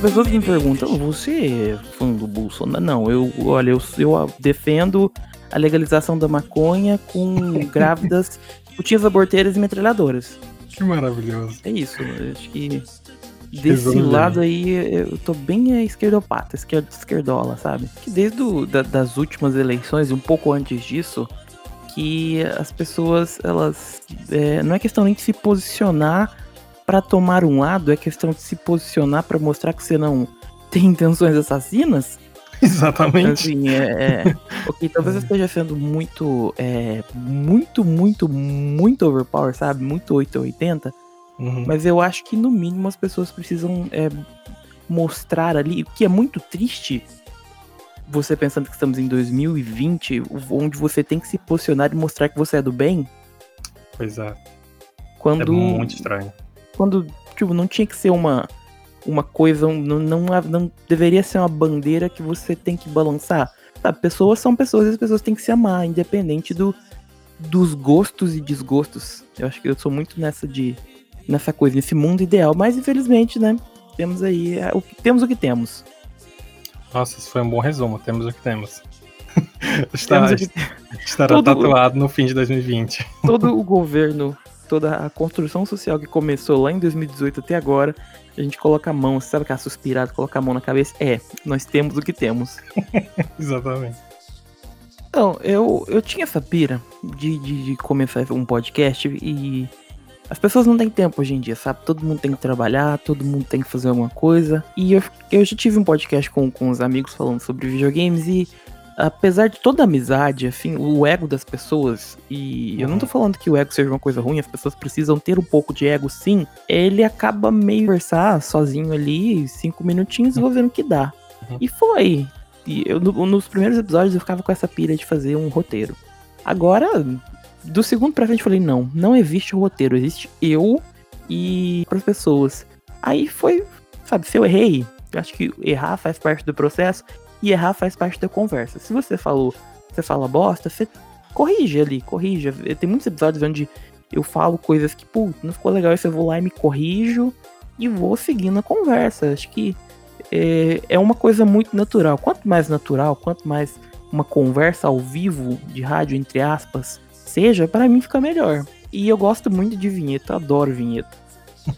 pessoas me perguntam, você é fã do Bolsonaro? Não, eu, olha, eu, eu defendo a legalização da maconha com grávidas, putinhas aborteiras e metralhadoras. Que maravilhoso. É isso, acho que desse lado aí eu tô bem esquerdopata, esquerdo, esquerdola, sabe? Que desde o, da, das últimas eleições, um pouco antes disso, que as pessoas, elas. É, não é questão nem de se posicionar para tomar um lado, é questão de se posicionar para mostrar que você não tem intenções assassinas. Exatamente. Assim, é, é, ok, talvez eu esteja sendo muito, é, muito, muito, muito overpower, sabe? Muito 880. Uhum. Mas eu acho que no mínimo as pessoas precisam é, mostrar ali, o que é muito triste, você pensando que estamos em 2020, onde você tem que se posicionar e mostrar que você é do bem. Pois é. Quando, é muito estranho. Quando, tipo, não tinha que ser uma, uma coisa, não, não, não deveria ser uma bandeira que você tem que balançar. Sabe, pessoas são pessoas e as pessoas têm que se amar, independente do, dos gostos e desgostos. Eu acho que eu sou muito nessa de nessa coisa, nesse mundo ideal, mas infelizmente, né, temos aí é, o temos o que temos. Nossa, isso foi um bom resumo. Temos o que temos. Está, temos que... Estará todo, tatuado no fim de 2020. Todo o governo, toda a construção social que começou lá em 2018 até agora, a gente coloca a mão, sabe aquela suspirada, coloca a mão na cabeça? É, nós temos o que temos. Exatamente. Então, eu, eu tinha essa pira de, de, de começar um podcast e as pessoas não têm tempo hoje em dia, sabe? Todo mundo tem que trabalhar, todo mundo tem que fazer alguma coisa. E eu, eu já tive um podcast com, com os amigos falando sobre videogames e apesar de toda a amizade, assim, o ego das pessoas, e eu não tô uhum. falando que o ego seja uma coisa ruim, as pessoas precisam ter um pouco de ego sim, ele acaba meio conversar sozinho ali, cinco minutinhos, vou vendo o que dá. Uhum. E foi. E eu, nos primeiros episódios eu ficava com essa pilha de fazer um roteiro. Agora, do segundo pra frente eu falei, não, não existe roteiro, existe eu e as pessoas. Aí foi, sabe, se eu errei, eu acho que errar faz parte do processo e errar faz parte da conversa. Se você falou, você fala bosta, você corrige ali, corrija. Tem muitos episódios onde eu falo coisas que, pô, não ficou legal, isso eu vou lá e me corrijo e vou seguindo a conversa. Acho que é, é uma coisa muito natural. Quanto mais natural, quanto mais uma conversa ao vivo de rádio, entre aspas, seja, para mim fica melhor. E eu gosto muito de vinheta, adoro vinheta.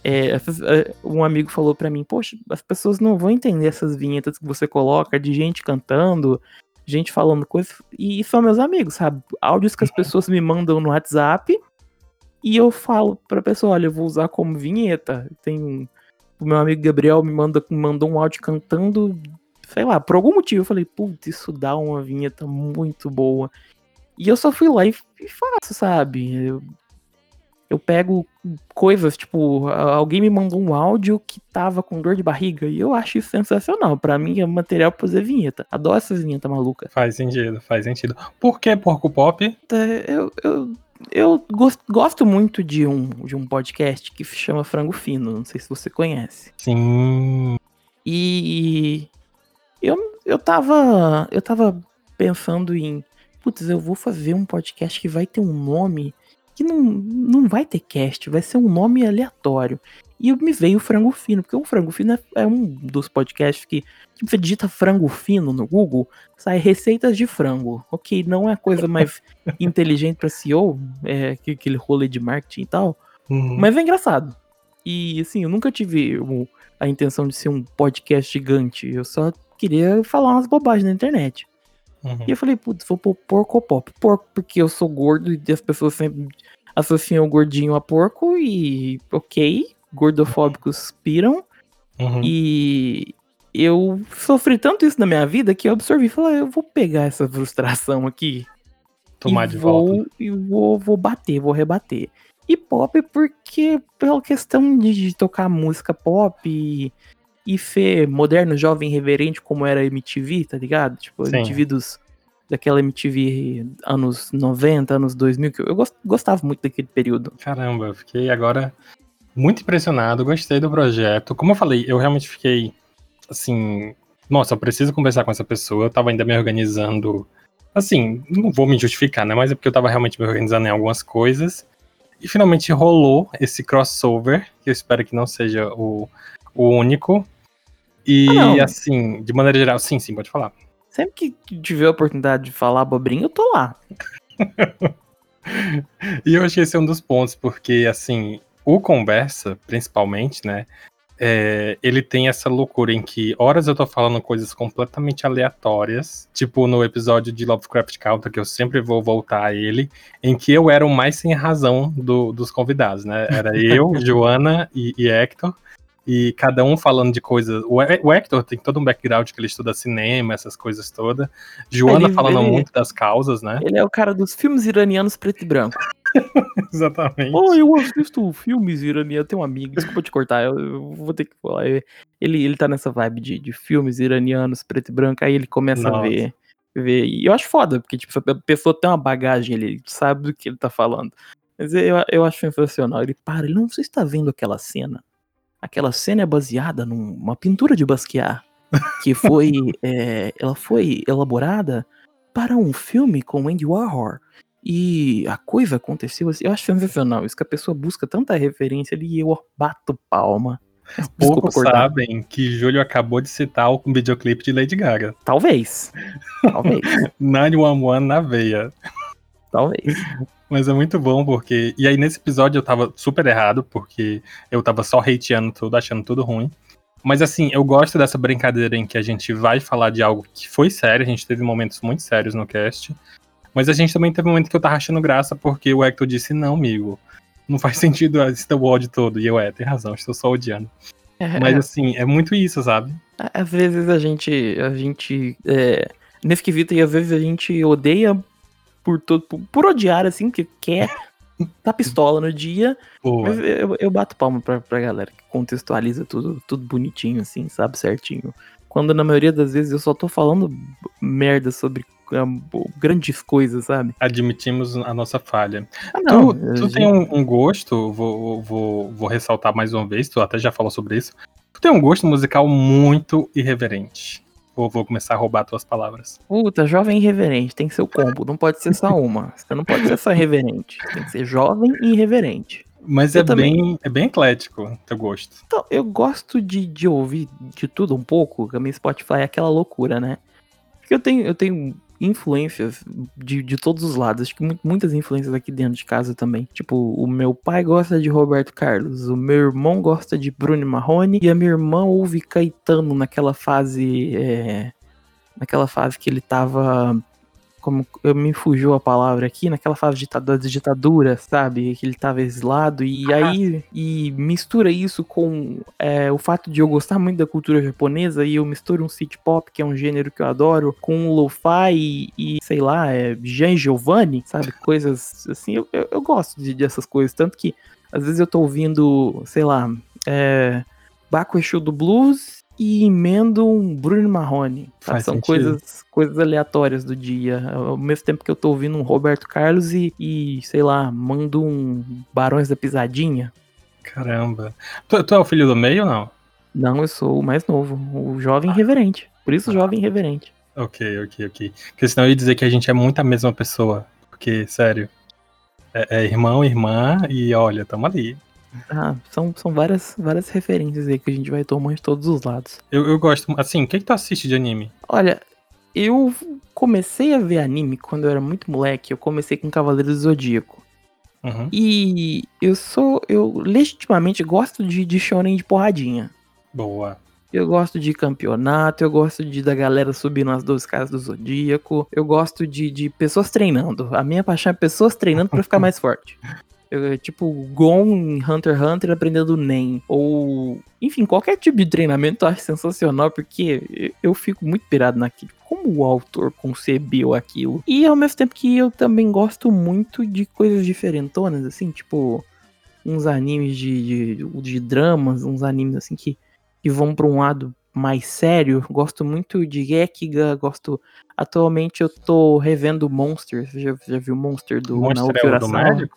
É, é, um amigo falou para mim, poxa, as pessoas não vão entender essas vinhetas que você coloca de gente cantando, gente falando coisas, e são meus amigos, sabe? Áudios que as pessoas me mandam no WhatsApp, e eu falo pra pessoa, olha, eu vou usar como vinheta. Tem um, o meu amigo Gabriel me, manda, me mandou um áudio cantando, sei lá, por algum motivo eu falei, putz, isso dá uma vinheta muito boa. E eu só fui lá e, e faço, sabe? Eu, eu pego coisas, tipo, alguém me mandou um áudio que tava com dor de barriga e eu acho isso sensacional. Para mim é material pra fazer vinheta. Adoro essas vinhetas malucas. Faz sentido, faz sentido. Por que Porco Pop? Eu, eu, eu gosto, gosto muito de um, de um podcast que se chama Frango Fino. Não sei se você conhece. Sim. E eu, eu tava. Eu tava pensando em putz, eu vou fazer um podcast que vai ter um nome que não, não vai ter cast, vai ser um nome aleatório. E me veio o Frango Fino, porque o Frango Fino é, é um dos podcasts que, que você digita frango fino no Google, sai receitas de frango. Ok, não é a coisa mais inteligente para SEO, é aquele rolê de marketing e tal, uhum. mas é engraçado. E assim, eu nunca tive a intenção de ser um podcast gigante, eu só queria falar umas bobagens na internet. Uhum. E eu falei, putz, vou pôr porco ou pop? Porco porque eu sou gordo e as pessoas sempre associam o gordinho a porco e ok, gordofóbicos piram. Uhum. E eu sofri tanto isso na minha vida que eu absorvi. Falei, eu vou pegar essa frustração aqui. Tomar de vou, volta. E vou, vou bater, vou rebater. E pop porque, pela questão de, de tocar música pop e e ser moderno, jovem, reverente, como era a MTV, tá ligado? Tipo, a MTV dos, daquela MTV anos 90, anos 2000, que eu gostava muito daquele período. Caramba, eu fiquei agora muito impressionado, gostei do projeto. Como eu falei, eu realmente fiquei assim, nossa, eu preciso conversar com essa pessoa, eu tava ainda me organizando. Assim, não vou me justificar, né? Mas é porque eu tava realmente me organizando em algumas coisas. E finalmente rolou esse crossover, que eu espero que não seja o, o único, E Ah, assim, de maneira geral, sim, sim, pode falar. Sempre que tiver a oportunidade de falar abobrinha, eu tô lá. E eu acho que esse é um dos pontos, porque, assim, o Conversa, principalmente, né? é, ele tem essa loucura em que horas eu tô falando coisas completamente aleatórias, tipo no episódio de Lovecraft Country, que eu sempre vou voltar a ele, em que eu era o mais sem razão do- dos convidados, né? Era eu, Joana e, e Hector, e cada um falando de coisas. O, o Hector tem todo um background que ele estuda cinema, essas coisas todas. Joana Ele- falando ele- muito das causas, né? Ele é o cara dos filmes iranianos preto e branco. Exatamente. Oh, eu assisto filmes iranianos. Eu tenho um amigo, desculpa te cortar, eu, eu vou ter que falar. Ele, ele tá nessa vibe de, de filmes iranianos preto e branco, aí ele começa a Nossa. ver, ver. E eu acho foda, porque tipo, a pessoa tem uma bagagem ali, ele sabe do que ele tá falando. Mas eu, eu acho sensacional. Ele para, ele não sei se tá vendo aquela cena. Aquela cena é baseada numa pintura de Basquiat, que foi. é, ela foi elaborada para um filme com Andy Warhol. E a coisa aconteceu assim. Eu acho sensacional isso, que a pessoa busca tanta referência ali e eu bato palma. Poucos sabem que Júlio acabou de citar o videoclipe de Lady Gaga. Talvez. Talvez. 911 na veia. talvez. Mas é muito bom porque. E aí nesse episódio eu tava super errado, porque eu tava só hateando tudo, achando tudo ruim. Mas assim, eu gosto dessa brincadeira em que a gente vai falar de algo que foi sério, a gente teve momentos muito sérios no cast. Mas a gente também teve um momento que eu tava achando graça, porque o Hector disse, não, amigo, não faz sentido esse teu ódio todo. E eu, é, tem razão, estou só odiando. É, Mas é, assim, é muito isso, sabe? às vezes a gente. A gente. É, nesse quesito, e às vezes a gente odeia por todo. Por, por odiar, assim, que quer. Tá pistola no dia, mas eu, eu bato palma pra, pra galera que contextualiza tudo, tudo bonitinho, assim, sabe, certinho. Quando na maioria das vezes eu só tô falando merda sobre grandes coisas, sabe? admitimos a nossa falha. Ah, Tu, eu tu já- tem um, um gosto, vou, vou, vou ressaltar mais uma vez, tu até já falou sobre isso. Tu tem um gosto musical muito irreverente. Vou, vou começar a roubar tuas palavras. Puta, jovem irreverente, tem que ser o combo, não pode ser só uma. Você não pode ser só irreverente, tem que ser jovem e irreverente. Mas Eu é também. bem, é bem eclético teu gosto. Então, eu gosto de, de ouvir de tudo um pouco, a minha Spotify é aquela loucura, né? Porque eu tenho, eu tenho influências de, de todos os lados, acho que mu- muitas influências aqui dentro de casa também. Tipo, o meu pai gosta de Roberto Carlos, o meu irmão gosta de Bruno Marrone, e a minha irmã ouve Caetano naquela fase. é, naquela fase que ele tava. Como eu me fugiu a palavra aqui, naquela fase de, da ditadura, sabe? Que ele tava exilado, e aí e mistura isso com é, o fato de eu gostar muito da cultura japonesa, e eu misturo um city pop, que é um gênero que eu adoro, com um lo-fi e, e, sei lá, é, Jean Giovanni, sabe? Coisas assim, eu, eu, eu gosto de, dessas coisas, tanto que às vezes eu tô ouvindo, sei lá, é, Baco Exu do Blues e emendo um Bruno Marrone. Faz São sentido. coisas, coisas aleatórias do dia. Ao mesmo tempo que eu tô ouvindo um Roberto Carlos e, e, sei lá, mando um Barões da Pisadinha. Caramba. Tu, tu é o filho do meio ou não? Não, eu sou o mais novo, o jovem irreverente. Por isso, jovem irreverente. Ok, ok, ok. Porque senão eu ia dizer que a gente é muito a mesma pessoa. Porque, sério, é, é irmão, irmã e olha, tamo ali. Ah, são, são várias, várias referências aí que a gente vai tomando de todos os lados. Eu, eu gosto. Assim, o que, que tu assiste de anime? Olha, eu comecei a ver anime quando eu era muito moleque. Eu comecei com Cavaleiros do Zodíaco. Uhum. E eu sou. Eu legitimamente gosto de, de shonen de porradinha. Boa. Eu gosto de campeonato, eu gosto de da galera subindo as 12 casas do Zodíaco, eu gosto de, de pessoas treinando. A minha paixão é pessoas treinando pra ficar mais forte. Eu, tipo, Gon em Hunter x Hunter aprendendo Nen. Ou, enfim, qualquer tipo de treinamento eu acho sensacional, porque eu- fico muito pirado naquilo. Como o autor concebeu aquilo. E ao mesmo tempo que eu também gosto muito de coisas diferentonas, assim, tipo, uns animes de, de, de dramas, uns animes assim que que vão para um lado mais sério. Gosto muito de Gekiga, gosto. Atualmente eu tô revendo Monster. Você já, já viu Monster do Monster Naoki é Urasawa?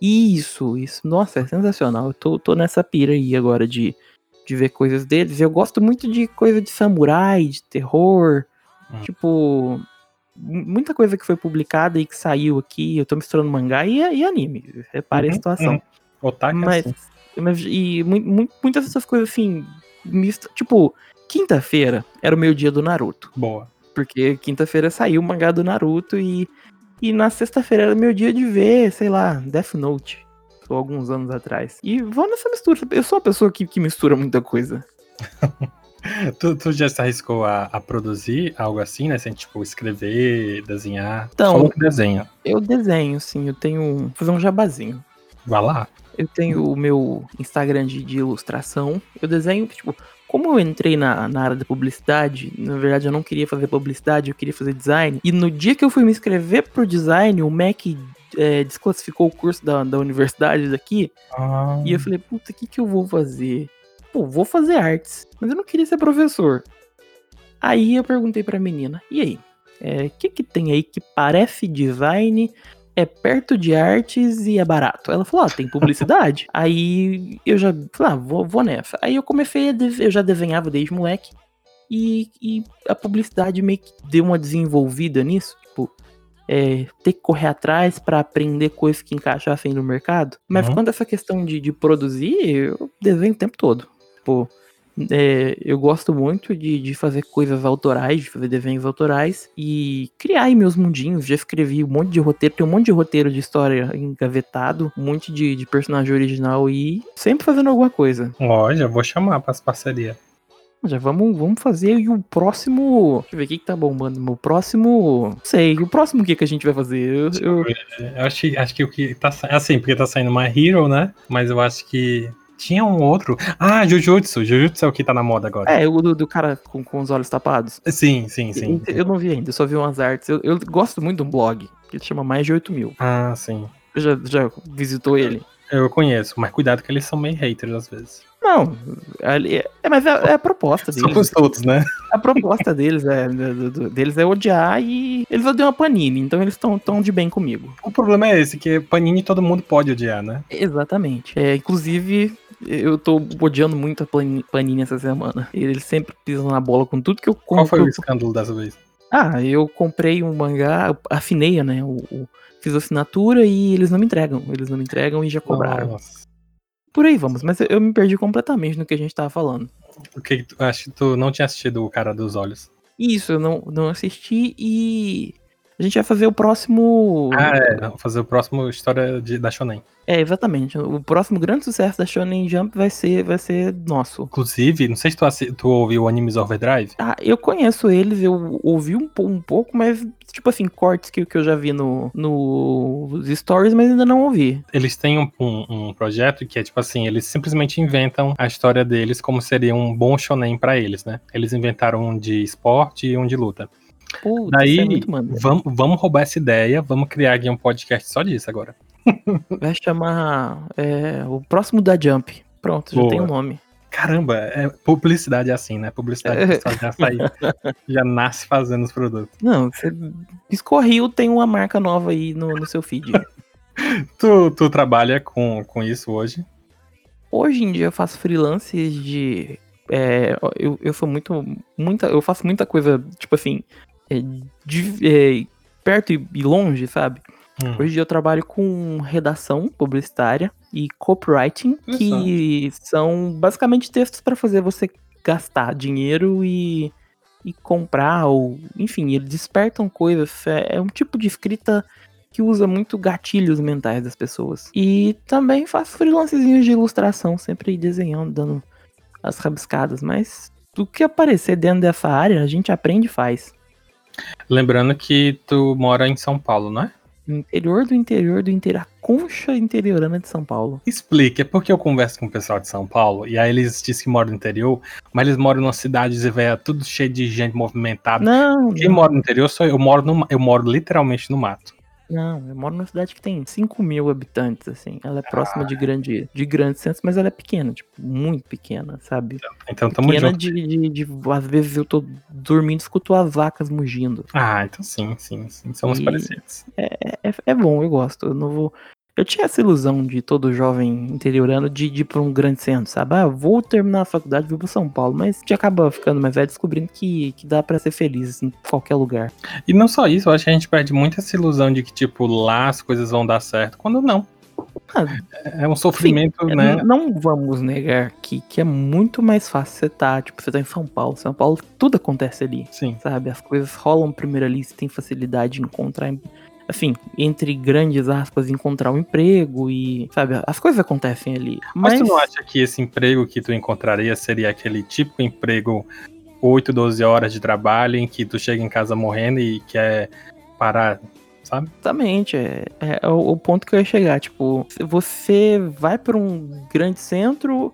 Isso, isso. Nossa, é sensacional. Eu tô, tô nessa pira aí agora de, de ver coisas deles. Eu gosto muito de coisa de samurai, de terror. Hum. Tipo. mu- Muita coisa que foi publicada e que saiu aqui. Eu tô misturando mangá e, e anime. Repare a Uhum, situação. uhum. Otaku é Mas, assim. mas- e mu- mu- muitas dessas coisas assim, mista, tipo, quinta-feira era o meu dia do Naruto. Boa. Porque quinta-feira saiu o mangá do Naruto e, e na sexta-feira era meu dia de ver, sei lá, Death Note. Ou alguns anos atrás. E vou nessa mistura. Eu sou uma pessoa que, que mistura muita coisa. Tu, tu já se arriscou a, a produzir algo assim, né? Sem, tipo, escrever, desenhar? Então- Falou que desenha. Eu desenho, sim. Eu tenho. Vou fazer um jabazinho. Vai lá. Eu tenho o meu Instagram de, de ilustração. Eu desenho, tipo, como eu entrei na, na área da publicidade, na verdade eu não queria fazer publicidade, eu queria fazer design. E no dia que eu fui me inscrever pro design, o MEC é, desclassificou o curso da, da universidade daqui. Ah, E eu falei, puta, o que, que eu vou fazer? Pô, vou fazer artes. Mas eu não queria ser professor. Aí eu perguntei pra menina, e aí? O que, que tem aí que parece design, é perto de artes e é barato? Ela falou, ah, tem publicidade. aí eu já falei, ah, vou, vou nessa. Aí eu comecei a dese- eu já desenhava desde moleque. E, e a publicidade meio que deu uma desenvolvida nisso. Tipo, é, ter que correr atrás pra aprender coisas que encaixassem no mercado. Mas Uhum. quanto a essa questão de, de produzir, eu desenho o tempo todo. Tipo, é, eu gosto muito de, de fazer coisas autorais, de fazer desenhos autorais e criar aí meus mundinhos. Já escrevi um monte de roteiro, tem um monte de roteiro de história engavetado, um monte de, de personagem original e sempre fazendo alguma coisa. Ó, já vou chamar pras parcerias. Já vamos, vamos fazer e o próximo. Deixa eu ver o que, que tá bombando. O próximo. Não sei, o próximo o que, que a gente vai fazer? Eu, eu- Eu acho, que- acho que o que tá assim, porque tá saindo My Hero, né? Mas eu acho que tinha um outro. Ah, Jujutsu. Jujutsu é o que tá na moda agora. É, o do, do cara com, com os olhos tapados. Sim, sim, sim. Eu não vi ainda, eu só vi umas artes. Eu, eu gosto muito de um blog, que chama Mais de 8 mil. Ah, sim. Você já, já visitou ele? Eu conheço, mas cuidado que eles são meio haters às vezes. Não, ali é, é, mas é, é a proposta deles. Somos todos, né? A proposta deles é, do- do- deles é odiar e eles odeiam a Panini, então eles estão tão de bem comigo. O problema é esse, que Panini todo mundo pode odiar, né? Exatamente. É, inclusive, eu tô odiando muito a Pani- Panini essa semana. Eles sempre pisam na bola com tudo que eu Qual foi o compro. escândalo dessa vez? Ah, eu comprei um mangá, afinei, né? O, o- fiz assinatura e eles não me entregam. Eles não me entregam e já cobraram. Nossa. Por aí vamos, mas eu, me perdi completamente no que a gente tava falando. O que acho que tu não tinha assistido o cara dos olhos. Isso, eu não, não assisti e a gente vai fazer o próximo. Ah, é. Fazer o próximo história de, da Shonen. É, exatamente. O próximo grande sucesso da Shonen Jump vai ser, vai ser nosso. Inclusive, não sei se tu, tu ouviu o Animes Overdrive. Ah, eu conheço eles, eu ouvi um, um pouco, mas, tipo assim, cortes que, que eu já vi no, nos stories, mas ainda não ouvi. Eles têm um, um- um projeto que é tipo assim, eles simplesmente inventam a história deles como seria um bom shonen pra eles, né? Eles inventaram um de esporte e um de luta. Putz, Daí, é muito maneiro. vamos, vamos roubar essa ideia, vamos criar aqui um podcast só disso agora. Vai chamar é, o próximo da Jump. Pronto, já Boa. tem o nome. Caramba, é, publicidade é assim, né? Publicidade É. já sai, já nasce fazendo os produtos. Não, você escorreu, tem uma marca nova aí no, no seu feed. Tu, tu trabalha com, com isso hoje? Hoje em dia eu faço freelances de. é, eu, eu sou muito. Muita, eu faço muita coisa, tipo assim. É, de- é, perto e, e longe, sabe? Hum. Hoje eu trabalho com redação publicitária e copywriting, Olha que são basicamente textos para fazer você gastar dinheiro e, e comprar, ou enfim, eles despertam coisas. É, é um tipo de escrita que usa muito gatilhos mentais das pessoas. E também faço freelancezinhos de ilustração, sempre desenhando, dando as rabiscadas, mas do que aparecer dentro dessa área, a gente aprende e faz. Lembrando que tu mora em São Paulo, não é? No interior do interior do interior, a concha interiorana de São Paulo. Explica, é porque eu converso com o pessoal de São Paulo, e aí eles dizem que moram no interior, mas eles moram numa cidade, velho, tudo cheio de gente movimentada. Não, Quem não, mora no interior sou eu, eu moro, no, eu moro literalmente no mato. Não, eu moro numa cidade que tem 5 mil habitantes, assim. Ela é próxima de grande, de grandes centros, mas ela é pequena, tipo, muito pequena, sabe? Então tamo pequena junto. de, de, de- Às vezes eu tô dormindo e escuto as vacas mugindo. Ah, então sim, sim, sim. Somos E- parecidos. É, é bom, eu gosto. Eu não vou. Eu tinha essa ilusão de todo jovem interiorano de, de ir pra um grande centro, sabe? Ah, vou terminar a faculdade, vou pra São Paulo. Mas a gente acaba ficando mais velho descobrindo que, que dá pra ser feliz em qualquer lugar. E não só isso, eu acho que a gente perde muito essa ilusão de que, tipo, lá as coisas vão dar certo, quando não. Ah, é um sofrimento, sim, né? Não vamos negar que, que é muito mais fácil você tá, tipo, você tá em São Paulo. São Paulo, tudo acontece ali. Sim. Sabe? As coisas rolam primeiro ali, você tem facilidade de encontrar assim, entre grandes aspas, encontrar um emprego e, sabe, as coisas acontecem ali. Mas, Mas tu não acha que esse emprego que tu encontraria seria aquele típico emprego 8, 12 horas de trabalho em que tu chega em casa morrendo e quer parar, sabe? Exatamente, é, é, é o, o ponto que eu ia chegar, tipo, você vai para um grande centro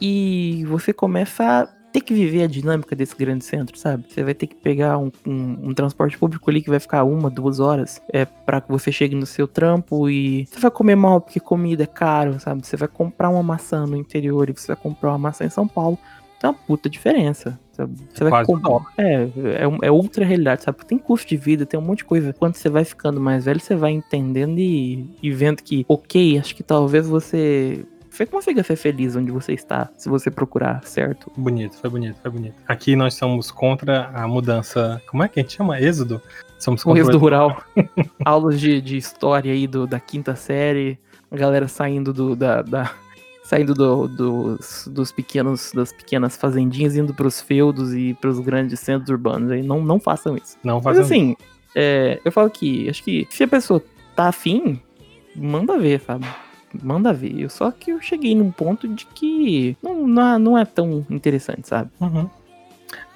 e você começa a ter que viver a dinâmica desse grande centro, sabe? Você vai ter que pegar um, um, um transporte público ali que vai ficar uma, duas horas é, para que você chegue no seu trampo e você vai comer mal porque comida é caro, sabe? Você vai comprar uma maçã no interior e você vai comprar uma maçã em São Paulo. Tem uma puta diferença. Sabe? Você é vai comprar. É, é, é outra realidade, sabe? Tem custo de vida, tem um monte de coisa. Quando você vai ficando mais velho, você vai entendendo e, e vendo que, ok, acho que talvez você você consiga ser feliz onde você está, se você procurar, certo? Bonito, foi bonito, foi bonito. Aqui nós somos contra a mudança. Como é que a gente chama? Êxodo? Somos contra o êxodo rural. Aulas de, de história aí do, da quinta série, a galera saindo do, da, da saindo do, dos, dos pequenos, das pequenas fazendinhas, indo para os feudos e para os grandes centros urbanos. Aí não, não façam isso. Não façam Mas assim, é, eu falo que acho que se a pessoa tá afim, manda ver, sabe? Manda ver. Só que eu cheguei num ponto de que não, não, não é tão interessante, sabe? Uhum.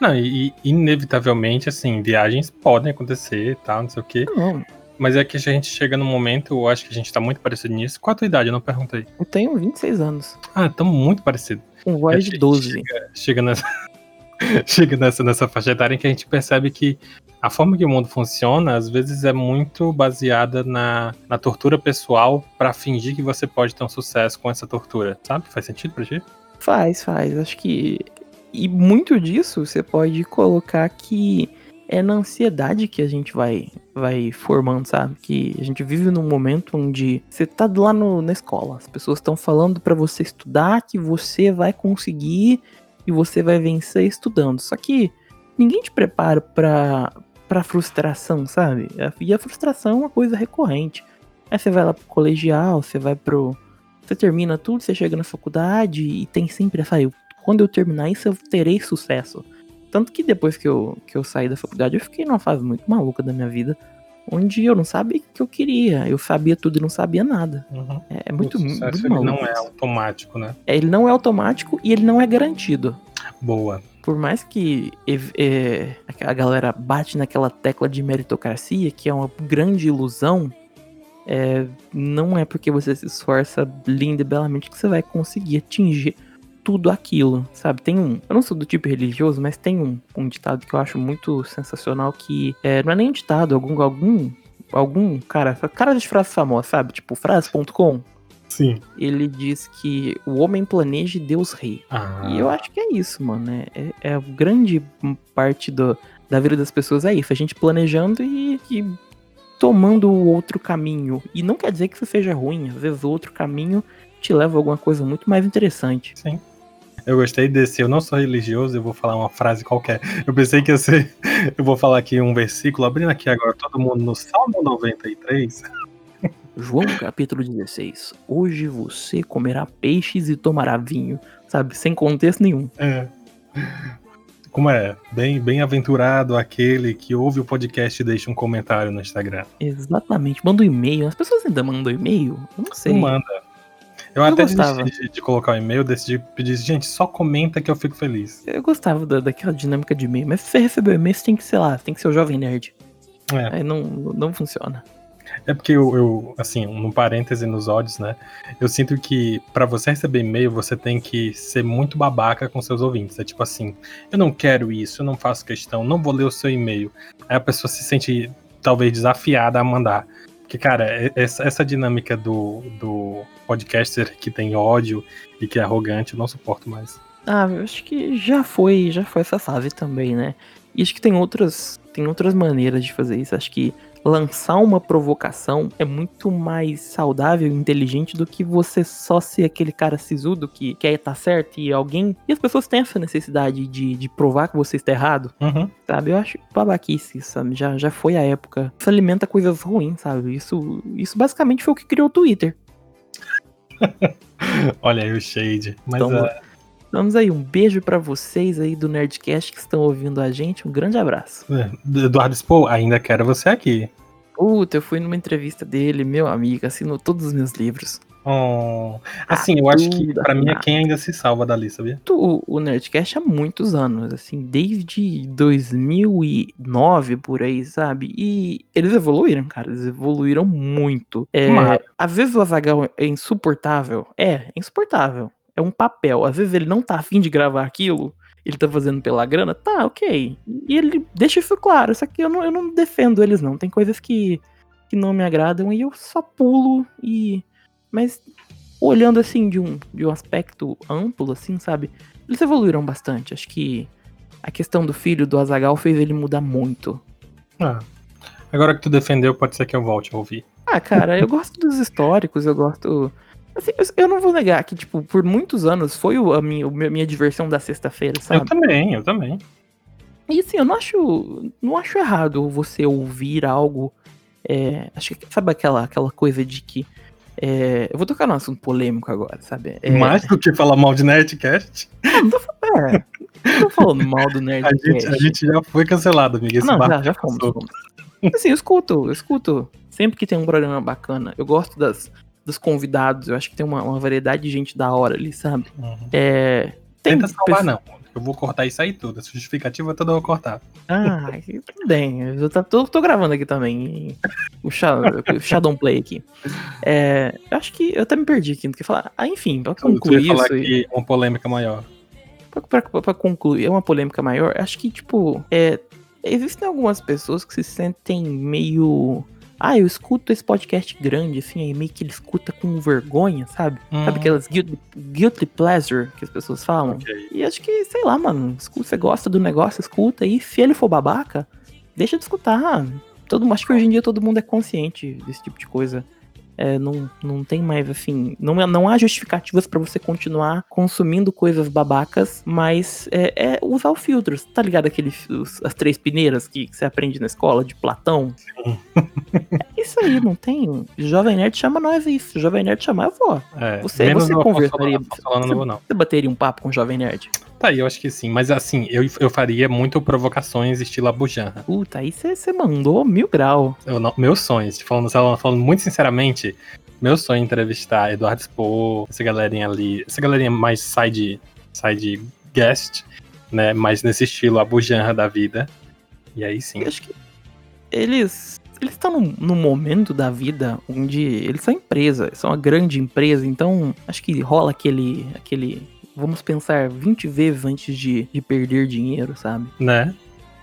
Não, e inevitavelmente, assim, viagens podem acontecer e tal, não sei o quê. Não. Mas é que a gente chega num momento, eu acho que a gente tá muito parecido nisso. Qual a tua idade? Eu não perguntei. Eu tenho 26 anos. Ah, estamos muito parecidos. Um voz de 12. Chega, chega, nessa, chega nessa, nessa faixa etária em que a gente percebe que a forma que o mundo funciona, às vezes, é muito baseada na, na tortura pessoal para fingir que você pode ter um sucesso com essa tortura, sabe? Faz sentido pra ti? Faz, faz. Acho que. E muito disso você pode colocar que é na ansiedade que a gente vai, vai formando, sabe? Que a gente vive num momento onde você tá lá no, na escola, as pessoas estão falando para você estudar, que você vai conseguir e você vai vencer estudando. Só que ninguém te prepara para pra frustração, sabe? E a frustração é uma coisa recorrente. Aí você vai lá pro colegial, você vai pro. Você termina tudo, você chega na faculdade e tem sempre essa. Quando eu terminar isso, eu terei sucesso. Tanto que depois que eu, que eu saí da faculdade, eu fiquei numa fase muito maluca da minha vida. Onde eu não sabia o que eu queria. Eu sabia tudo e não sabia nada. Uhum. É, é, muito, o muito maluco. não é automático, né? É, ele não é automático e ele não é garantido. Boa por mais que é, a galera bate naquela tecla de meritocracia, que é uma grande ilusão, é, não é porque você se esforça linda e belamente que você vai conseguir atingir tudo aquilo, sabe? Tem um. Eu não sou do tipo religioso, mas tem um, um ditado que eu acho muito sensacional que é, não é nem um ditado, algum. algum algum cara, cara de frase famosa, sabe? Tipo, frase.com. Sim. Ele diz que o homem planeja e Deus rei. Ah. E eu acho que é isso, mano. É, é, é grande parte do, da vida das pessoas é isso. A gente planejando e, e tomando o outro caminho. E não quer dizer que isso seja ruim. Às vezes o outro caminho te leva a alguma coisa muito mais interessante. Sim. Eu gostei desse. Eu não sou religioso, eu vou falar uma frase qualquer. Eu pensei que ia ser. Eu vou falar aqui um versículo, abrindo aqui agora todo mundo no Salmo 93. João capítulo 16. Hoje você comerá peixes e tomará vinho. Sabe? Sem contexto nenhum. É. Como é? Bem, bem aventurado aquele que ouve o podcast e deixa um comentário no Instagram. Exatamente. Manda um e-mail. As pessoas ainda mandam e-mail? Eu não sei. Não manda. Eu, eu até decidi de colocar o um e-mail, decidi pedir, gente, só comenta que eu fico feliz. Eu gostava da, daquela dinâmica de e-mail, mas se você recebeu e-mail, você tem que, sei lá, tem que ser o jovem nerd. É. Aí não, não funciona. É porque eu, eu, assim, no parêntese nos ódios, né? Eu sinto que para você receber e-mail, você tem que ser muito babaca com seus ouvintes. É tipo assim, eu não quero isso, eu não faço questão, não vou ler o seu e-mail. Aí a pessoa se sente talvez desafiada a mandar. Porque, cara, essa, essa dinâmica do, do podcaster que tem ódio e que é arrogante, eu não suporto mais. Ah, eu acho que já foi, já foi essa fase também, né? E acho que tem outras, tem outras maneiras de fazer isso. Acho que lançar uma provocação é muito mais saudável e inteligente do que você só ser aquele cara sisudo que quer estar tá certo e alguém. E as pessoas têm essa necessidade de, de provar que você está errado, uhum. sabe? Eu acho babaquice, sabe? Já, já foi a época. Isso alimenta coisas ruins, sabe? Isso, isso basicamente foi o que criou o Twitter. Olha aí o shade. Mas Então, Vamos aí, um beijo pra vocês aí do Nerdcast que estão ouvindo a gente. Um grande abraço. é, Eduardo Spoh, ainda quero você aqui. Puta, eu fui numa entrevista dele, meu amigo, assinou todos os meus livros. Oh, Assim, eu acho que pra mim é quem ainda se salva dali, sabia? O, o Nerdcast há muitos anos, assim, desde 2009 por aí, sabe? E eles evoluíram, cara, eles evoluíram muito. É, Tomara. às vezes o Azagal é insuportável. É, é insuportável. É um papel. Às vezes ele não tá afim de gravar aquilo, ele tá fazendo pela grana, tá, ok. E ele deixa isso claro. Só que eu não, eu não defendo eles, não. Tem coisas que, que não me agradam e eu só pulo e. Mas olhando assim de um, de um aspecto amplo, assim, sabe? Eles evoluíram bastante. Acho que a questão do filho do Azagal fez ele mudar muito. Ah, agora que tu defendeu, pode ser que eu volte a ouvir. Ah, cara, eu gosto dos históricos, eu gosto. Assim, eu- eu não vou negar que, tipo, por muitos anos foi o- a minha, meu- minha diversão da sexta-feira, Eu sabe? também, eu também. E assim, eu não acho. Não acho errado você ouvir algo. é, acho que. Sabe aquela, aquela coisa de que. é, eu vou tocar num assunto polêmico agora, sabe? É, Mais do que falar mal de Nerdcast, Não tô, é, não tô falando mal do a Nerdcast. gente, a gente já foi cancelado, amigo. Esse Não, já, já fomos, fomos. Assim, eu escuto, eu escuto. Sempre que tem um programa bacana, eu gosto das, dos convidados, eu acho que tem uma, uma variedade de gente da hora ali, sabe? Uhum. É. Tem Tenta salvar, pessoa- não. Eu vou cortar isso aí tudo. Essa justificativa toda eu vou cortar. Ah, tudo bem. Eu tô, tô gravando aqui também. O, Sha- o Shadow Play aqui. É, eu acho que eu até me perdi aqui no que falar. Ah, enfim, pra Eu concluir falar isso. e- aqui uma polêmica maior. Pra, pra- pra concluir, é uma polêmica maior. Acho que, tipo, é, existem algumas pessoas que se sentem meio. Ah, eu escuto esse podcast grande, assim, aí meio que ele escuta com vergonha, sabe? Sabe Hum, aquelas guilty, guilty pleasure que as pessoas falam? ok. E acho que, sei lá, mano, você gosta do negócio, escuta, e se ele for babaca, deixa de escutar. Todo, acho que hoje em dia todo mundo é consciente desse tipo de coisa. É, não, não tem mais, assim, não, não há justificativas pra você continuar consumindo coisas babacas, mas é, é usar o filtro. Tá ligado aquele, os- as três peneiras que, que você aprende na escola, de Platão? Isso aí, não tem. Jovem Nerd chama nós isso. Jovem Nerd chama, eu vou. É, Você- você conversaria- Solano eu não. Você bateria um papo com o Jovem Nerd? Tá aí, eu acho que sim. Mas assim, eu, eu faria muito provocações estilo Abujanra. Puta, aí você mandou mil grau. Eu não, meus sonhos, falando, falando muito sinceramente, meu sonho é entrevistar Eduardo Spoh, essa galerinha ali, essa galerinha mais side, side guest, né? Mais nesse estilo Abujanra da vida. E aí sim. Eu acho que eles eles estão num, num momento da vida onde eles são empresa, são uma grande empresa, então acho que rola aquele aquele vamos pensar 20 vezes antes de, de perder dinheiro, sabe? Né?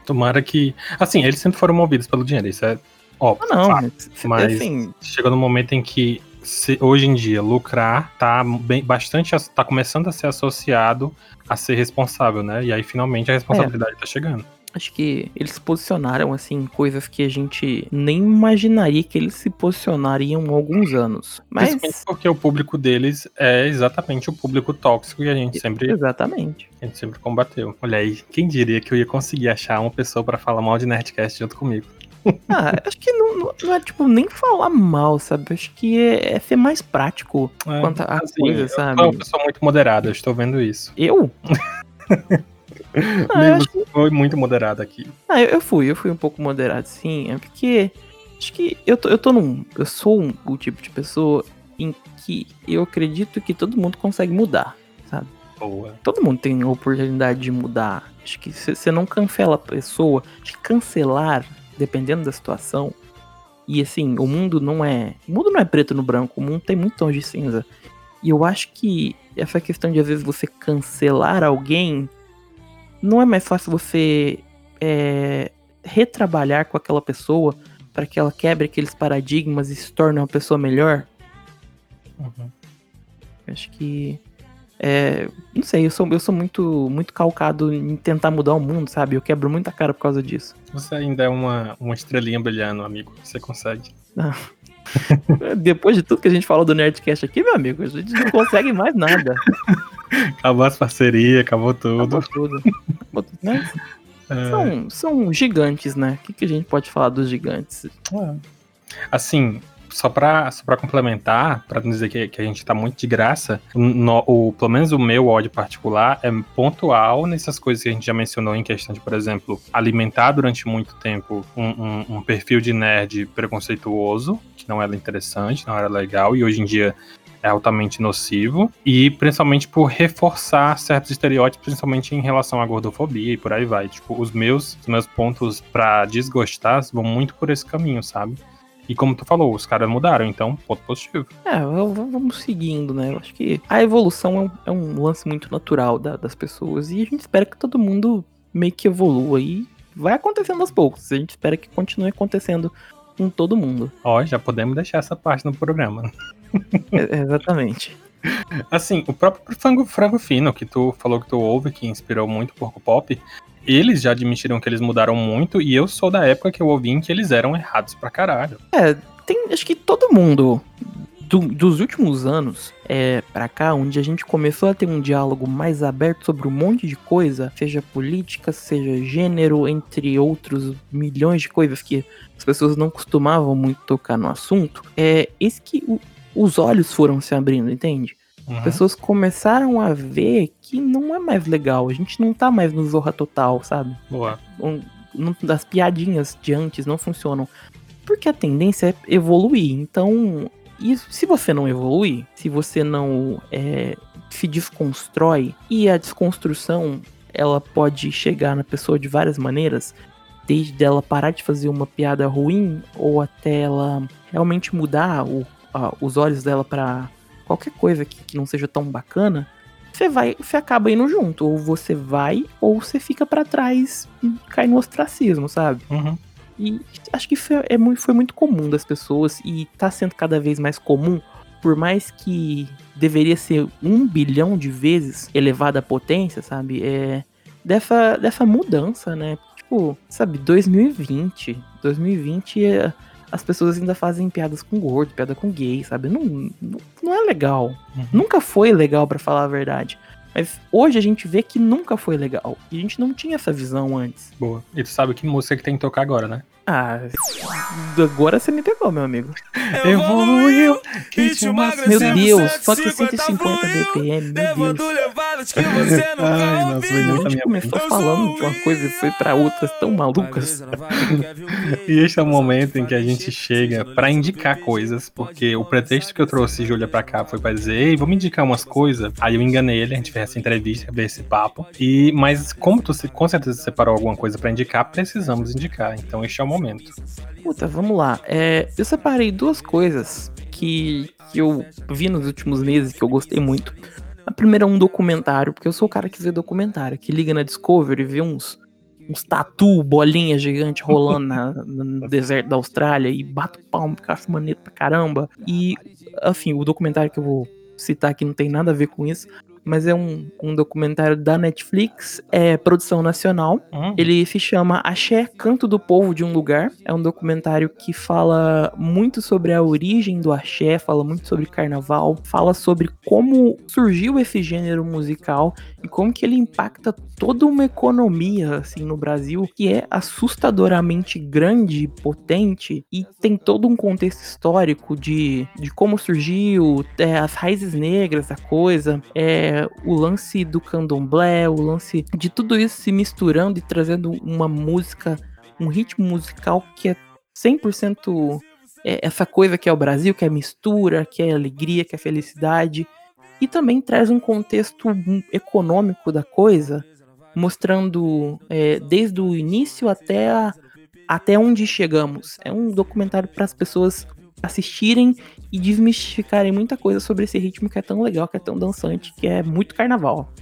Tomara que. Assim, eles sempre foram movidos pelo dinheiro, isso é óbvio. Ah, não, fato. mas, mas- assim, Chegou no momento em que, se- hoje em dia, lucrar tá bem, bastante. as- tá começando a ser associado a ser responsável, né? E aí finalmente a responsabilidade tá chegando. Acho que eles se posicionaram assim coisas que a gente nem imaginaria que eles se posicionariam há alguns anos. Mas Principalmente porque o público deles é exatamente o público tóxico que a gente sempre, exatamente. a gente sempre combateu. Olha aí, quem diria que eu ia conseguir achar uma pessoa pra falar mal de Nerdcast junto comigo? Ah, acho que não, não- não é tipo nem falar mal, sabe? Acho que é, é ser mais prático É, quanto a assim, coisa, eu sabe? sou uma pessoa muito moderada, eu estou vendo isso. Eu? Ah, eu, Mesmo acho que- foi muito moderada aqui. ah, eu, eu fui, eu fui um pouco moderado, sim. É porque acho que eu tô, eu tô num. Eu sou um, o tipo de pessoa em que eu acredito que todo mundo consegue mudar, sabe? Boa. Todo mundo tem a oportunidade de mudar. Acho que você não cancela a pessoa. Acho que cancelar, dependendo da situação. E assim, o mundo não é. O mundo não é preto no branco, o mundo tem muito tons de cinza. E eu acho que essa questão de às vezes você cancelar alguém. Não é mais fácil você é, retrabalhar com aquela pessoa para que ela quebre aqueles paradigmas e se torne uma pessoa melhor? Uhum. Acho que. É, não sei, eu sou, eu sou muito, muito calcado em tentar mudar o mundo, sabe? Eu quebro muita cara por causa disso. Você ainda é uma, uma estrelinha brilhando, amigo. Você consegue. Depois de tudo que a gente falou do Nerdcast aqui, meu amigo, a gente não consegue mais nada. Acabou as parcerias, acabou tudo. Acabou tudo. Acabou tudo. Mas É, são, são gigantes, né? O que, que a gente pode falar dos gigantes? é. Assim, só pra, só pra complementar, pra não dizer que, que a gente tá muito de graça, no, o, pelo menos o meu ódio particular é pontual nessas coisas que a gente já mencionou em questão de, por exemplo, alimentar durante muito tempo um, um, um perfil de nerd preconceituoso, que não era interessante, não era legal, e hoje em dia é altamente nocivo e principalmente por reforçar certos estereótipos, principalmente em relação à gordofobia e por aí vai. Tipo, os meus, os meus pontos para desgostar vão muito por esse caminho, sabe? E como tu falou, os caras mudaram, então, ponto positivo. É, vamos seguindo, né? Eu acho que a evolução é um, é um lance muito natural da, das pessoas e a gente espera que todo mundo meio que evolua e vai acontecendo aos poucos. A gente espera que continue acontecendo com todo mundo. Ó, já podemos deixar essa parte no programa. É, exatamente. Assim, o próprio Frango, Frango Fino, que tu falou que tu ouve, que inspirou muito o Porco Pop, eles já admitiram que eles mudaram muito, e eu sou da época que eu ouvi em que eles eram errados pra caralho. É, tem, acho que todo mundo do, dos últimos anos é, para cá, onde a gente começou a ter um diálogo mais aberto sobre um monte de coisa, seja política, seja gênero, entre outros milhões de coisas que as pessoas não costumavam muito tocar no assunto, é esse que o, os olhos foram se abrindo, entende? Uhum. As pessoas começaram a ver que não é mais legal, a gente não tá mais no Zorra Total, sabe? Boa. Um, um, das piadinhas de antes não funcionam. Porque a tendência é evoluir. Então, e se você não evolui, se você não é, se desconstrói, e a desconstrução ela pode chegar na pessoa de várias maneiras, desde ela parar de fazer uma piada ruim ou até ela realmente mudar o, os olhos dela para qualquer coisa que, que, não seja tão bacana, você vai, você acaba indo junto, ou você vai ou você fica para trás e cai no ostracismo, sabe? Uhum. E acho que foi, é muito, foi muito comum das pessoas e tá sendo cada vez mais comum, por mais que deveria ser um bilhão de vezes elevada a potência, sabe? É, dessa, dessa mudança, né? Tipo, sabe, 2020. 2020 é, as pessoas ainda fazem piadas com gordo, piada com gay, sabe? Não, não, é legal. Uhum. Nunca foi legal, para falar a verdade. Mas hoje a gente vê que nunca foi legal. E a gente não tinha essa visão antes. Boa. E tu sabe que música que tem que tocar agora, né? Ah, agora você me pegou, meu amigo. Evoluiu, Meu Deus, só que 150 BPM, meu Deus. Ai, nossa, foi a gente começou falando de uma coisa e foi pra outras tão malucas. e este é o momento em que a gente chega pra indicar coisas, porque o pretexto que eu trouxe Júlia pra cá foi pra dizer, ei, vamos indicar umas coisas. Aí eu enganei ele, a gente fez essa entrevista, fez esse papo. E, mas como tu com certeza separou alguma coisa pra indicar, precisamos indicar. Então este é o momento. Puta, vamos lá. É, eu separei duas coisas que, que eu vi nos últimos meses que eu gostei muito. A primeira é um documentário, porque eu sou o cara que vê documentário, que liga na Discovery e vê uns, uns tatu, bolinha gigante rolando na, no deserto da Austrália e bato palmo, porque acho maneiro pra caramba. E, assim, o documentário que eu vou citar aqui não tem nada a ver com isso, mas é um, um documentário da Netflix, é produção nacional. Uhum. Ele se chama Axé, Canto do Povo de um Lugar. É um documentário que fala muito sobre a origem do axé, fala muito sobre carnaval, fala sobre como surgiu esse gênero musical e como que ele impacta toda uma economia assim no Brasil que é assustadoramente grande, potente e tem todo um contexto histórico de, de como surgiu, é, as raízes negras da coisa, é, o lance do candomblé, o lance de tudo isso se misturando e trazendo uma música, um ritmo musical que é 100% é, essa coisa que é o Brasil, que é mistura, que é alegria, que é felicidade e também traz um contexto econômico da coisa, mostrando é, desde o início até, a, até onde chegamos. É um documentário para as pessoas assistirem e desmistificarem muita coisa sobre esse ritmo que é tão legal, que é tão dançante, que é muito carnaval.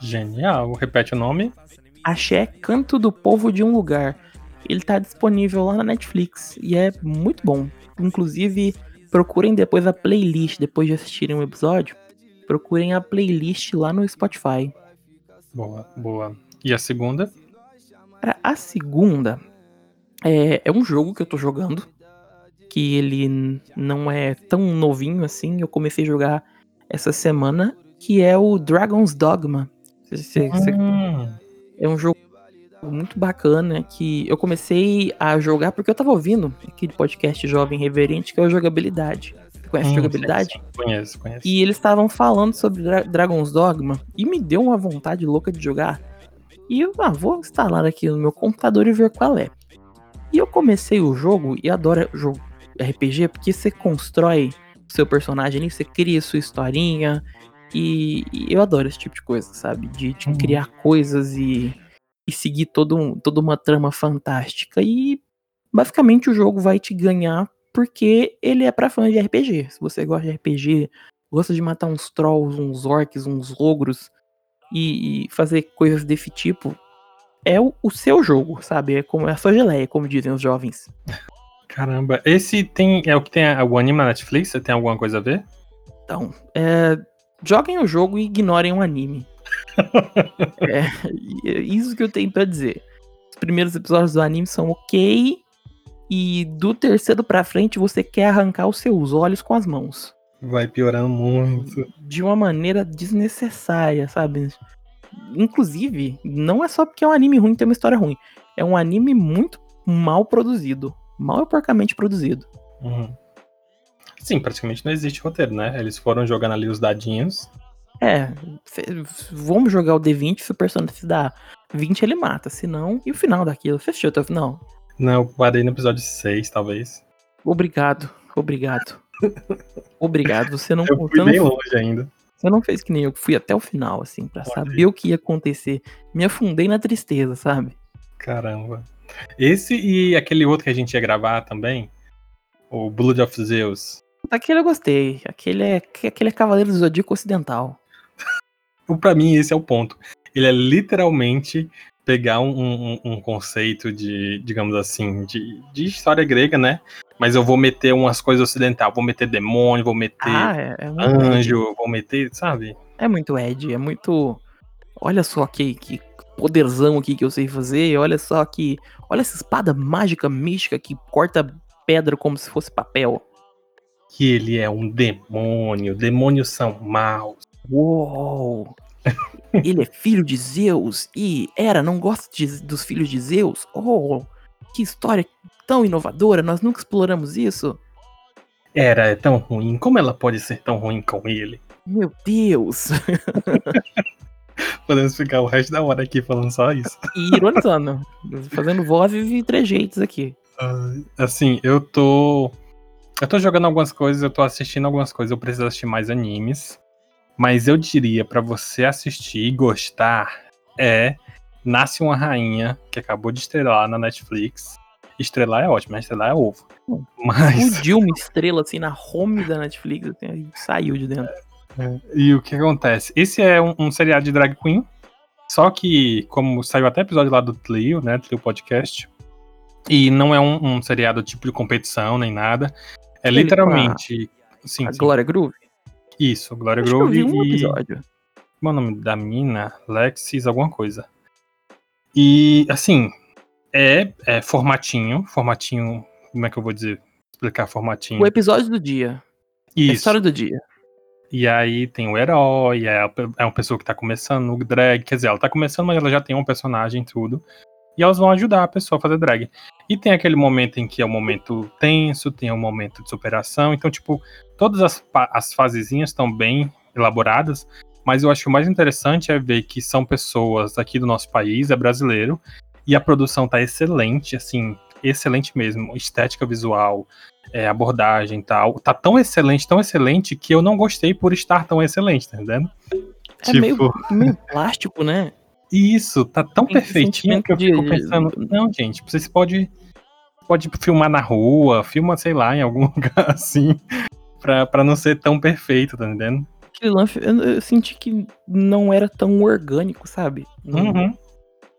Genial. Repete o nome. Axé Canto do Povo de um Lugar. Ele tá disponível lá na Netflix e é muito bom. Inclusive, procurem depois a playlist, depois de assistirem o episódio, procurem a playlist lá no Spotify. Boa, boa. E a segunda? A segunda é, é um jogo que eu tô jogando, que ele não é tão novinho assim, eu comecei a jogar essa semana, que é o Dragon's Dogma. Cê, cê, hum. É um jogo muito bacana que eu comecei a jogar porque eu tava ouvindo aquele podcast Jovem Reverente que é o Jogabilidade. Você conhece Hum, Jogabilidade? Conheço, conheço. E eles estavam falando sobre Dra- Dragon's Dogma e me deu uma vontade louca de jogar. E eu ah, vou instalar aqui no meu computador e ver qual é. E eu comecei o jogo e adoro jogo RPG porque você constrói seu personagem ali, você cria sua historinha. E, e eu adoro esse tipo de coisa, sabe? De, de Uhum. criar coisas e, e seguir todo um- toda uma trama fantástica. E basicamente o jogo vai te ganhar porque ele é pra fã de RPG. Se você gosta de RPG, gosta de matar uns trolls, uns orcs, uns ogros e, e fazer coisas desse tipo, é o, o seu jogo, sabe? É como é a sua geleia, como dizem os jovens. Caramba, esse tem é o que tem o anime na Netflix? Você tem alguma coisa a ver? Então, é, joguem o jogo e ignorem o anime. é, é isso que eu tenho pra dizer. Os primeiros episódios do anime são ok, e do terceiro pra frente você quer arrancar os seus olhos com as mãos. Vai piorando muito. de uma maneira desnecessária, sabe? Inclusive, não é só porque é um anime ruim tem uma história ruim. É um anime muito mal produzido. Mal e porcamente produzido. Uhum. Sim, praticamente não existe roteiro, né? Eles foram jogando ali os dadinhos. É, vamos jogar o D20, se o personagem se dá 20, ele mata. Se não, e o final daquilo? Você assistiu até o final? Não, eu parei no episódio 6, talvez. Obrigado, obrigado. Obrigado, você não, Eu você fui não, bem longe ainda. você não fez que nem eu, fui até o final, assim, pra Olha saber o que ia acontecer. Me afundei na tristeza, sabe? Caramba. Esse e aquele outro que a gente ia gravar também, o Blood of Zeus. Aquele eu gostei. Aquele é, aquele é Cavaleiro do Zodíaco Ocidental. Pra mim, esse é o ponto. Ele é literalmente pegar um, um- um conceito de, digamos assim, de, de história grega, né? Mas eu vou meter umas coisas ocidentais. Vou meter demônio, vou meter Ah, é, é muito Ed. anjo, vou meter, sabe? É muito Ed, é muito. Olha só que, que poderzão aqui que eu sei fazer. Olha só que. Olha essa espada mágica mística que corta pedra como se fosse papel. Que ele é um demônio. Demônios são maus. Uou! Ele é filho de Zeus e Hera não gosta de- dos filhos de Zeus? Oh, que história tão inovadora, nós nunca exploramos isso. Era é tão ruim. Como ela pode ser tão ruim com ele? Meu Deus! Podemos ficar o resto da hora aqui falando só isso. E ironizando, fazendo vozes e trejeitos aqui. Ai, Assim, eu tô. Eu tô jogando algumas coisas, eu tô assistindo algumas coisas, eu preciso assistir mais animes. Mas eu diria pra você assistir e gostar é Nasce uma Rainha, que acabou de estrelar na Netflix. Estrelar é ótimo, mas estrelar é ovo. Hum. Mas. Explodiu uma estrela assim na home da Netflix assim, saiu de dentro. E o que acontece? Esse é um, um seriado de drag queen. Só que, como saiu até episódio lá do Tlio, né? Tlio Podcast. E não é um, um seriado tipo de competição nem nada. É Ele literalmente. Sim, a sim. Glória Groove? Isso, Glória Acho que eu Groove vi um e. episódio. Como é o nome da mina? Lexis, alguma coisa. E, assim, é, é formatinho. Formatinho. Como é que eu vou dizer? Explicar formatinho. O episódio do dia. A Isso. história do dia. E aí tem o herói, é, é uma pessoa que tá começando no drag, quer dizer, ela tá começando, mas ela já tem um personagem e tudo. E elas vão ajudar a pessoa a fazer drag. E tem aquele momento em que é um momento tenso, tem um momento de superação. Então, tipo, todas as, as fasezinhas estão bem elaboradas. Mas eu acho que o mais interessante é ver que são pessoas aqui do nosso país, é brasileiro. E a produção tá excelente, assim, excelente mesmo. Estética visual, é, abordagem e tal. Tá tão excelente, tão excelente, que eu não gostei por estar tão excelente, tá entendendo? É meio, meio plástico, né? Isso, tá tão Tem perfeitinho que eu fico de- pensando, não, gente, vocês pode pode filmar na rua, filma, sei lá, em algum lugar assim, pra, pra não ser tão perfeito, tá entendendo? Aquele lance, eu, eu senti que não era tão orgânico, sabe? Uhum.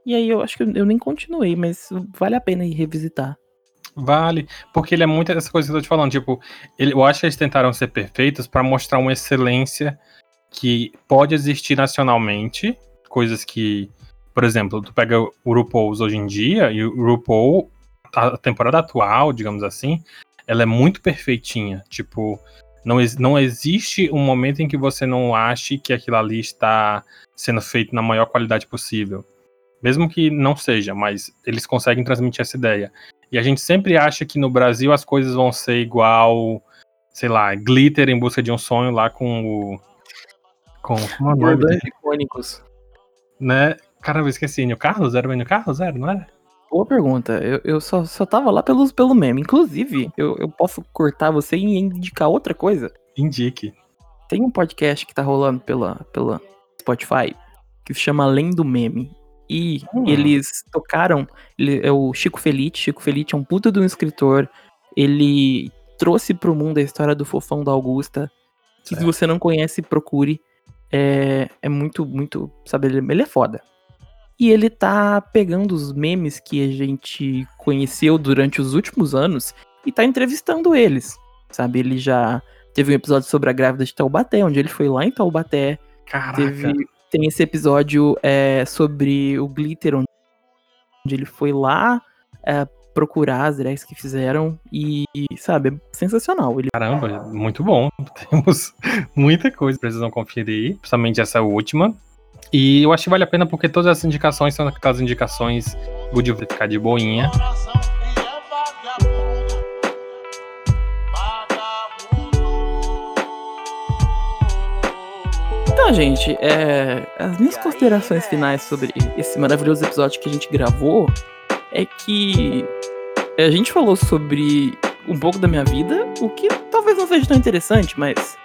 E aí eu acho que eu, nem continuei, mas vale a pena ir revisitar. Vale, porque ele é muito essa coisa que eu tô te falando, tipo, ele, eu acho que eles tentaram ser perfeitos pra mostrar uma excelência que pode existir nacionalmente, coisas que, por exemplo, tu pega o RuPaul's hoje em dia, e o RuPaul, a temporada atual, digamos assim, ela é muito perfeitinha, tipo, não, não existe um momento em que você não ache que aquilo ali está sendo feito na maior qualidade possível. Mesmo que não seja, mas eles conseguem transmitir essa ideia. E a gente sempre acha que no Brasil as coisas vão ser igual, sei lá, Glitter em busca de um sonho lá com o. Com. Como é o nome? dele? icônicos. Né? Caramba, eu esqueci. Enio Carlos? Era o Enio Carlos? Era, não era? Boa pergunta. Eu, eu só, só tava lá pelos, pelo meme. Inclusive, eu, eu posso cortar você e indicar outra coisa. Indique. Tem um podcast que tá rolando pela, pela Spotify que se chama Além do Meme. E Hum. eles tocaram. Ele, é o Chico Felite. Chico Felite é um puta de um escritor. Ele trouxe pro mundo a história do fofão da Augusta. Que se Certo. você não conhece, procure. É, é muito, muito. Sabe, ele, ele é foda. E ele tá pegando os memes que a gente conheceu durante os últimos anos e tá entrevistando eles. Sabe, ele já teve um episódio sobre a grávida de Taubaté, onde ele foi lá em Taubaté. Caraca. Teve, tem esse episódio é, sobre o Glitter, onde ele foi lá é, procurar as drags que fizeram e, sabe, é sensacional. Ele Caramba, muito bom. Temos muita coisa que precisam conferir, principalmente essa última. E eu acho que vale a pena porque todas essas indicações são aquelas indicações good ficar de boinha. Coração Gente, é, as minhas considerações finais sobre esse maravilhoso episódio que a gente gravou é que a gente falou sobre um pouco da minha vida, o que talvez não seja tão interessante, mas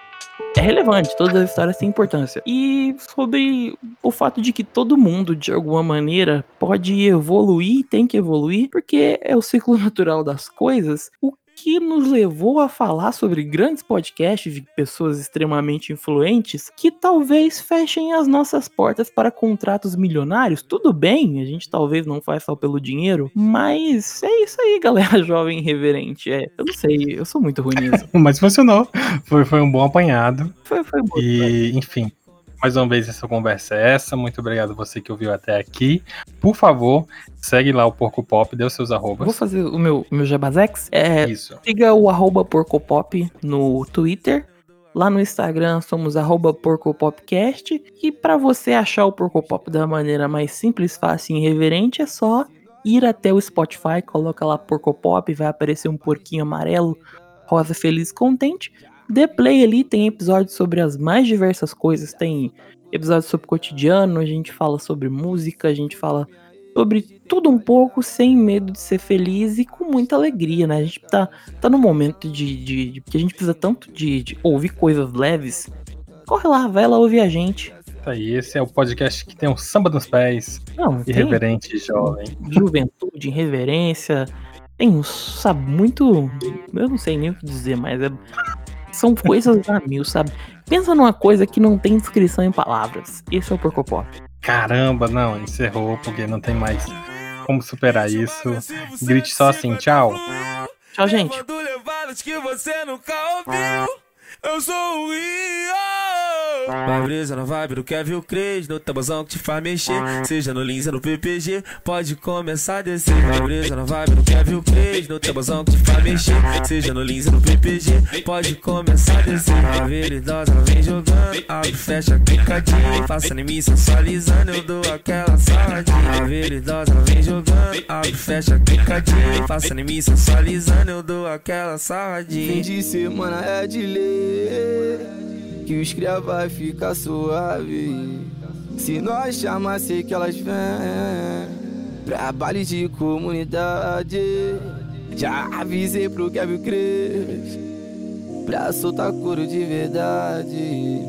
é relevante, todas as histórias têm importância. E sobre o fato de que todo mundo, de alguma maneira, pode evoluir, tem que evoluir, porque é o ciclo natural das coisas. O que nos levou a falar sobre grandes podcasts de pessoas extremamente influentes que talvez fechem as nossas portas para contratos milionários. Tudo bem, a gente talvez não faz só pelo dinheiro, mas é isso aí, galera jovem irreverente. É, eu não sei, eu sou muito ruim nisso. Mas funcionou. Foi, foi um bom apanhado. Foi, foi bom. E, enfim, mais uma vez essa conversa é essa. Muito obrigado a você que ouviu até aqui. Por favor, segue lá o Porco Pop, dê os seus Vou arrobas. fazer o meu, meu jabazex. É, Isso. Siga o arroba porcopop no Twitter. Lá no Instagram somos arroba porcopopcast. E para você achar o Porcopop da maneira mais simples, fácil e irreverente, é só ir até o Spotify, coloca lá Porcopop, vai aparecer um porquinho amarelo, rosa, feliz, contente. Dê play ali, tem episódios sobre as mais diversas coisas, tem episódios sobre cotidiano, a gente fala sobre música, a gente fala sobre tudo um pouco, sem medo de ser feliz e com muita alegria, né? A gente tá, tá no momento de, de, de- que a gente precisa tanto de, de ouvir coisas leves. Corre lá, vai lá ouvir a gente. Tá aí, esse é o podcast que tem um samba nos pés, Não, tem irreverente, jovem. juventude, irreverência, tem um, sabe, muito. Eu não sei nem o que dizer, mas é, são coisas a mil, sabe? Pensa numa coisa que não tem descrição em palavras. Esse é o Porcopop. Caramba, não, encerrou, porque não tem mais como superar isso. Grite só assim, tchau. Tchau, gente. Eu sou o Rio. Vai brisa na vibe do Kevin Cres, no tabuzão que te faz mexer. Seja no Lins ou no PPG, pode começar a descer. Vai brisa na vibe do Kevin Cres, no tabuzão que te faz mexer. Seja no Lins ou no PPG, pode começar a descer. A veridosa ela vem jogando, abre, fecha, clicadinho. Faça em mim sensualizando, eu dou aquela saladinha. A veridosa ela vem jogando, abre, fecha, clicadinho. Faça em mim sensualizando, eu dou aquela saladinha. Fim de semana é de ler Que os cria vai ficar suave. Se nós chamar, sei que elas vêm Pra baile de comunidade. Já avisei pro Kevin Cres Pra soltar couro de verdade.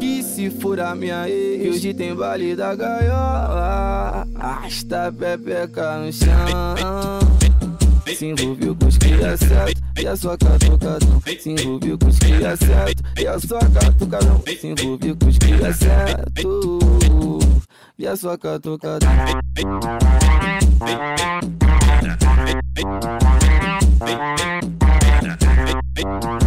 Que se for a minha ex Hoje tem baile da gaiola. Arrasta pepeca no chão. Se envolveu com os cria e a sua catucadão. Se envolveu com os é certo e a sua catucadão. Se envolveu com os é certo e a sua catucadão. Thank